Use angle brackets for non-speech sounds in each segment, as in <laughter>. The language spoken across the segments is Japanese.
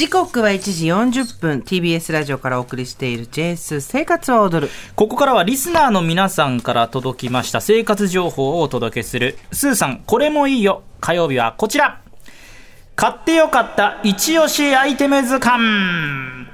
時刻は1時40分。TBS ラジオからお送りしている JS 生活は踊る。ここからはリスナーの皆さんから届きました。生活情報をお届けする。スーさんこれもいいよ。火曜日はこちら。買ってよかった一押しアイテム図鑑。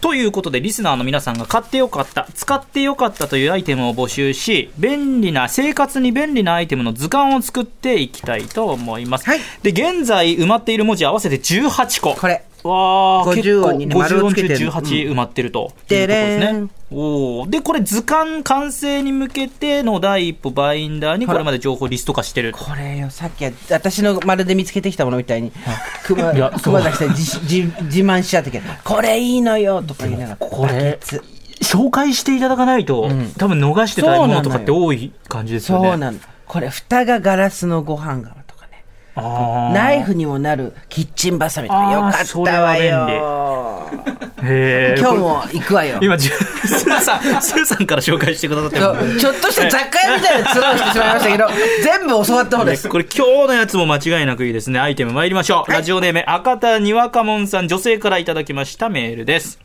ということで、リスナーの皆さんが買ってよかった、使ってよかったというアイテムを募集し、便利な、生活に便利なアイテムの図鑑を作っていきたいと思います。はい、で、現在埋まっている文字合わせて18個。これ。わあ、結構、ね、50音中18埋まってると。ですね。おで、これ図鑑完成に向けての第一歩バインダーにこれまで情報リスト化してる。これよ、さっき私のまるで見つけてきたものみたいに、<laughs> 熊熊崎さん自自慢しちゃったけど、これいいのよとか言いながら、これ。紹介していただかないと、うん、多分逃してたいものとかって多い感じですよね。そうなの。これ、蓋がガラスのご飯がナイフにもなるキッチンバサミとかよかったわよ。今日も行くわよ。今、スーさん、スーさんから紹介してくださってちょっとした雑貨屋みたいなツラをしてしまいましたけど、<laughs> 全部教わった方です。これ今日のやつも間違いなくいいですね。アイテム参りましょう。ラジオネーム、赤田にわかもんさん、女性からいただきましたメールです。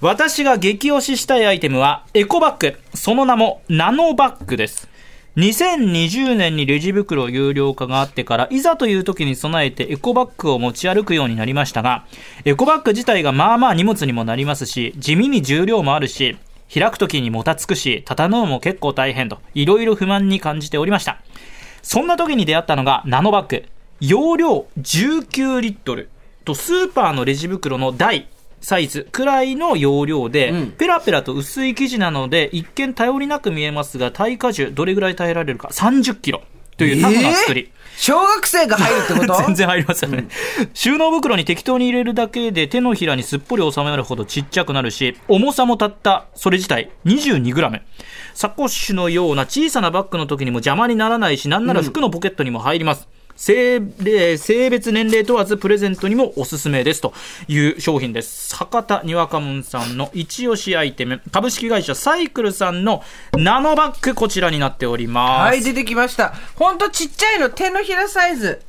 私が激推ししたいアイテムは、エコバッグ。その名も、ナノバッグです。2020年にレジ袋有料化があってから、いざという時に備えてエコバッグを持ち歩くようになりましたが、エコバッグ自体がまあまあ荷物にもなりますし、地味に重量もあるし、開く時にもたつくし、畳むのも結構大変と、いろいろ不満に感じておりました。そんな時に出会ったのがナノバッグ。容量19リットルとスーパーのレジ袋の台サイズくらいの容量で、うん、ペラペラと薄い生地なので、一見頼りなく見えますが、耐荷重どれぐらい耐えられるか、30キロ。というタフな作り。えー？小学生が入るってこと？<laughs> 全然入りますよね、うん、収納袋に適当に入れるだけで手のひらにすっぽり収まるほどちっちゃくなるし重さもたった。それ自体 22g サコッシュのような小さなバッグの時にも邪魔にならないしなんなら服のポケットにも入ります、うん性性別年齢問わずプレゼントにもおすすめですという商品です。博多にわかもんさんの一押しアイテム、株式会社サイクルさんのナノバッグ、こちらになっております。はい、出てきました。ほんとちっちゃいの、手のひらサイズ。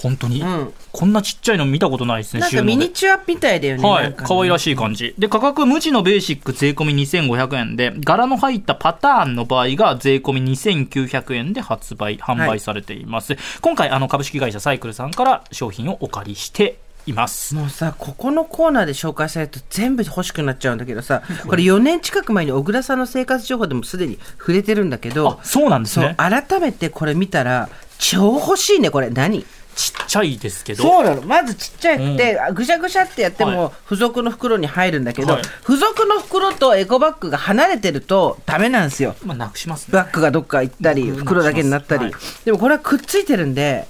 本当に、うん、こんなちっちゃいの見たことないですね。なんかミニチュアみたいだよね。はい。可愛らしい感じ。で、価格無地のベーシック税込み2500円で、柄の入ったパターンの場合が税込み2900円で発売、販売されています。はい、今回、あの、株式会社サイクルさんから商品をお借りしていますもうさここのコーナーで紹介されると全部欲しくなっちゃうんだけどさこれ4年近く前に小倉さんの生活情報でもすでに触れてるんだけどそうなんですね改めてこれ見たら超欲しいねこれ何？ちっちゃいですけど。そうなの。まずちっちゃくて、うん、ぐしゃぐしゃってやっても付属の袋に入るんだけど、はい、付属の袋とエコバッグが離れてるとダメなんですよ、まあ、なくします、ね、バッグがどっか行ったり袋だけになったり、はい、でもこれはくっついてるんで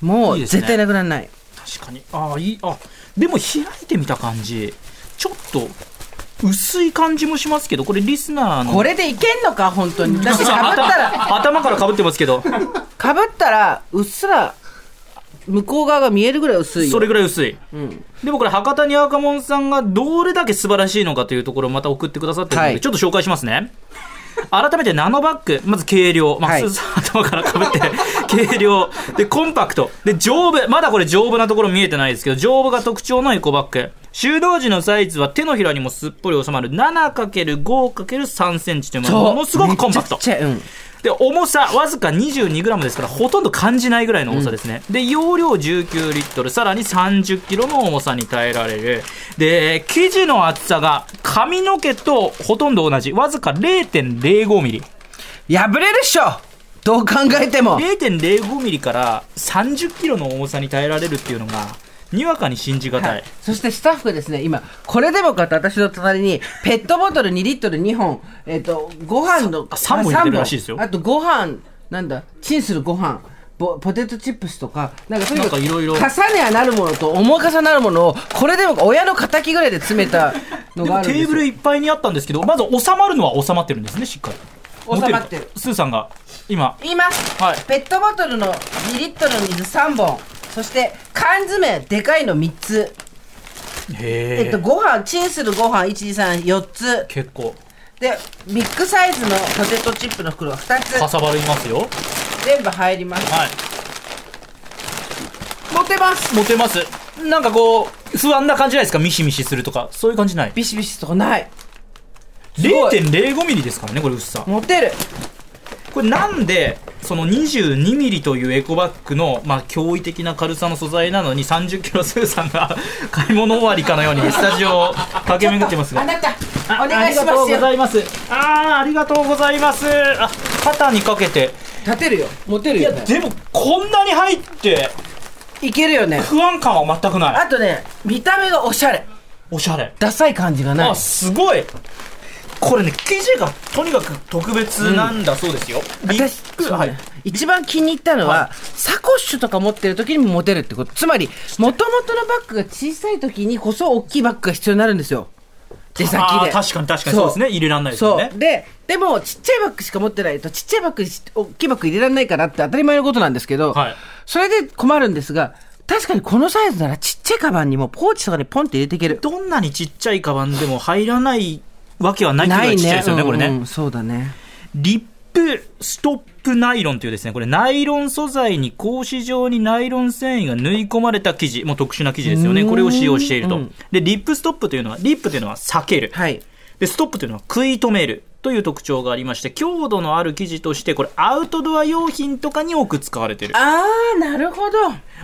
もう絶対なくならない、ね、確かに。ああいい。あでも開いてみた感じ。ちょっと薄い感じもしますけどこれリスナーの。これでいけんのか本当に。<laughs> だってかぶったら。頭からかぶってますけど。<laughs> かぶったらうっすら向こう側が見えるぐらい薄いそれぐらい薄い、うん、でもこれ博多に赤門さんがどれだけ素晴らしいのかというところをまた送ってくださってるので、はい、ちょっと紹介しますね。改めてナノバッグ、まず軽量、まあ、はい、頭からかぶって、<laughs> 軽量、で、コンパクト、で、丈夫、まだこれ丈夫なところ見えてないですけど、丈夫が特徴のエコバッグ。収納時のサイズは手のひらにもすっぽり収まる。7×5×3 センチというものすごくコンパクト。うんで、重さわずか 22g ですから、ほとんど感じないぐらいの重さですね。うん、で、容量19リットル、さらに 30kg の重さに耐えられる。で、生地の厚さが髪の毛とほとんど同じ、わずか 0.05mm。破れるっしょどう考えても。0.05ミリから30キロの重さに耐えられるっていうのが、にわかに信じがたい、はい、そしてスタッフがですね今これでもかって私の隣にペットボトル2リットル2本えっ、ー、とご飯の3本入れるらしいですよ。あとご飯なんだチンするご飯ポテトチップスとかなんかとにかくいろいろ。重ねはなるものと重重なるものをこれでも親の敵ぐらいで詰めたのがあるんですテーブルいっぱいにあったんですけどまず収まるのは収まってるんですねしっかり。収まってる。スーさんが今。今、はい、ペットボトルの2リットルの水3本そして缶詰でかいの3つ。え。っとご飯チンするご飯1234つ。結構。でビッグサイズのポテトチップの袋が2つ。かさばりますよ。全部入ります。はい。持てます。持てます。なんかこう不安な感じないですか？ミシミシするとか。そういう感じない？ビシビシとかない。0.05ミリですからね、これ薄さ。持てる。これなんで、その22ミリというエコバッグの、まあ、驚異的な軽さの素材なのに30キロスーさんが <laughs> 買い物終わりかのようにスタジオを駆け巡ってますが。あなた、あお願いしありがとうますよ。ございます。ああ、ありがとうございます。あ、肩にかけて。立てるよ。持てるいや、よ、ね。でも、こんなに入って、いけるよね。不安感は全くない。あとね、見た目がおしゃれ。おしゃれ。ダサい感じがないあ、。すごい。これね、生地がとにかく特別なんだそうですよ。リッ私、プはい。一番気に入ったのは、はサコッシュとか持ってる時にも持てるってこと。つまり、もともとのバッグが小さい時にこそ大きいバッグが必要になるんですよ。出先で。確かに確かにそうですね。入れらんないですよね。で、でも、ちっちゃいバッグしか持ってないと、ちっちゃいバッグにし大きいバッグ入れられないからって当たり前のことなんですけど、はいそれで困るんですが、確かにこのサイズならちっちゃいカバンにもポーチとかにポンって入れていける。どんなにちっちゃいカバンでも入らないわけはないっていうちっちゃいですよね、これね。うんうんそうだね。リップストップナイロンというですね、これナイロン素材に格子状にナイロン繊維が縫い込まれた生地、もう特殊な生地ですよね。うんこれを使用しているとうん。で、リップストップというのは、リップというのは裂ける。はい。で、ストップというのは食い止めるという特徴がありまして、強度のある生地として、これアウトドア用品とかに多く使われている。あー、なるほど。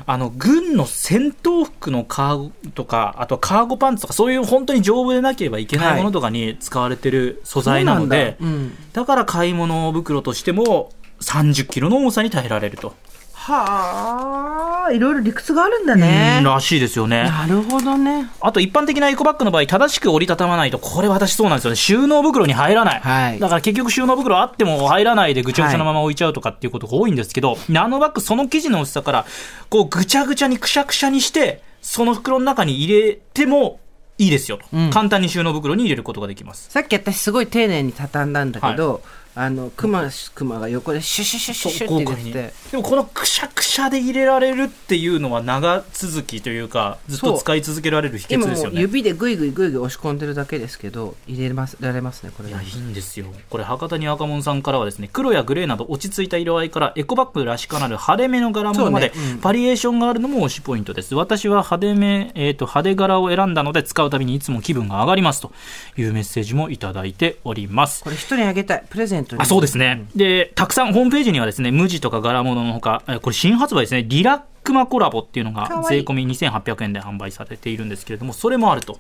あの、軍の戦闘服のカーゴとか、あとはカーゴパンツとか、そういう本当に丈夫でなければいけないものとかに使われてる素材なので、そうなんだうんだから買い物袋としても30キロの重さに耐えられると。はあ、いろいろ理屈があるんだねうん。らしいですよね。なるほどね。あと一般的なエコバッグの場合、正しく折りたたまないと、これ私そうなんですよね。収納袋に入らない。はいだから結局収納袋あっても入らないでぐちゃぐちゃのまま置いちゃうとかっていうことが多いんですけど、ナノバッグその生地の薄さから、こうぐちゃぐちゃにくしゃくしゃにして、その袋の中に入れてもいいですよと。うん簡単に収納袋に入れることができます。さっき私すごい丁寧に畳んだんだけど、あの、クマ、クマが横でシュシュシュシュシュって入れてて。でもこのくしゃくしゃで入れられるっていうのは長続きというかずっと使い続けられる秘訣ですよねもう指でグイグイグイグイ押し込んでるだけですけど、入れます、られますね、これいや、いいんですよ。これ、博多に赤門さんからはですね、黒やグレーなど落ち着いた色合いから、エコバッグらしからぬ派手めの柄物まで、ねうんバリエーションがあるのも推しポイントです。私は派手め、えっ、と、派手柄を選んだので、使うたびにいつも気分が上がりますというメッセージもいただいております。これ人にあげたい。プレゼントに。あそうですね、でたくさんホームページにはですね無地とか柄物のほかえこれ新発売ですね。リラックマコラボっていうのが税込み2800円で販売されているんですけれどもそれもあると。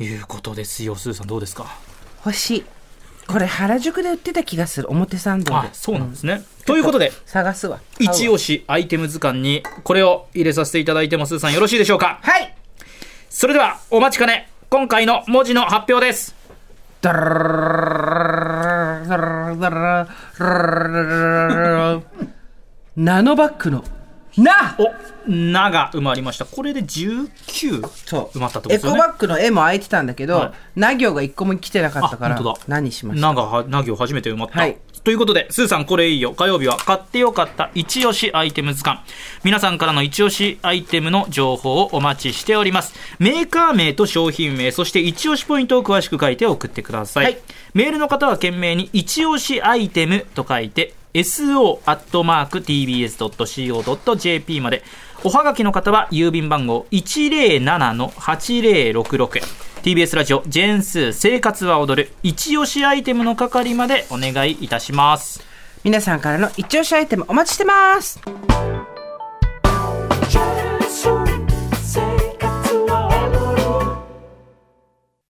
いうことですよ。スーさんどうですか？欲しい。これ原宿で売ってた気がする。表参道で。あそうなんですね、ということで探すわ。一押しアイテム図鑑にこれを入れさせていただいてもスーさん。よろしいでしょうか？はい。それではお待ちかね。今回の文字の発表です <laughs> ナノバックのな！おなが埋まりました。これで19そう。埋まったってことですよね。エコバックの絵も空いてたんだけど、はな行が一個も来てなかったから何しましなたがな行初めて埋まった、はい。ということで、スーさんこれいいよ。火曜日は買ってよかった一押しアイテム図鑑。皆さんからの一押しアイテムの情報をお待ちしております。メーカー名と商品名、そして一押しポイントを詳しく書いて送ってください。はいメールの方は懸命に一押しアイテムと書いて、so.tbs.co.jp まで。おはがきの方は郵便番号107-8066。TBS ラジオジェーンスー生活は踊る一押しアイテムの係までお願いいたします。皆さんからの一押しアイテムお待ちしてます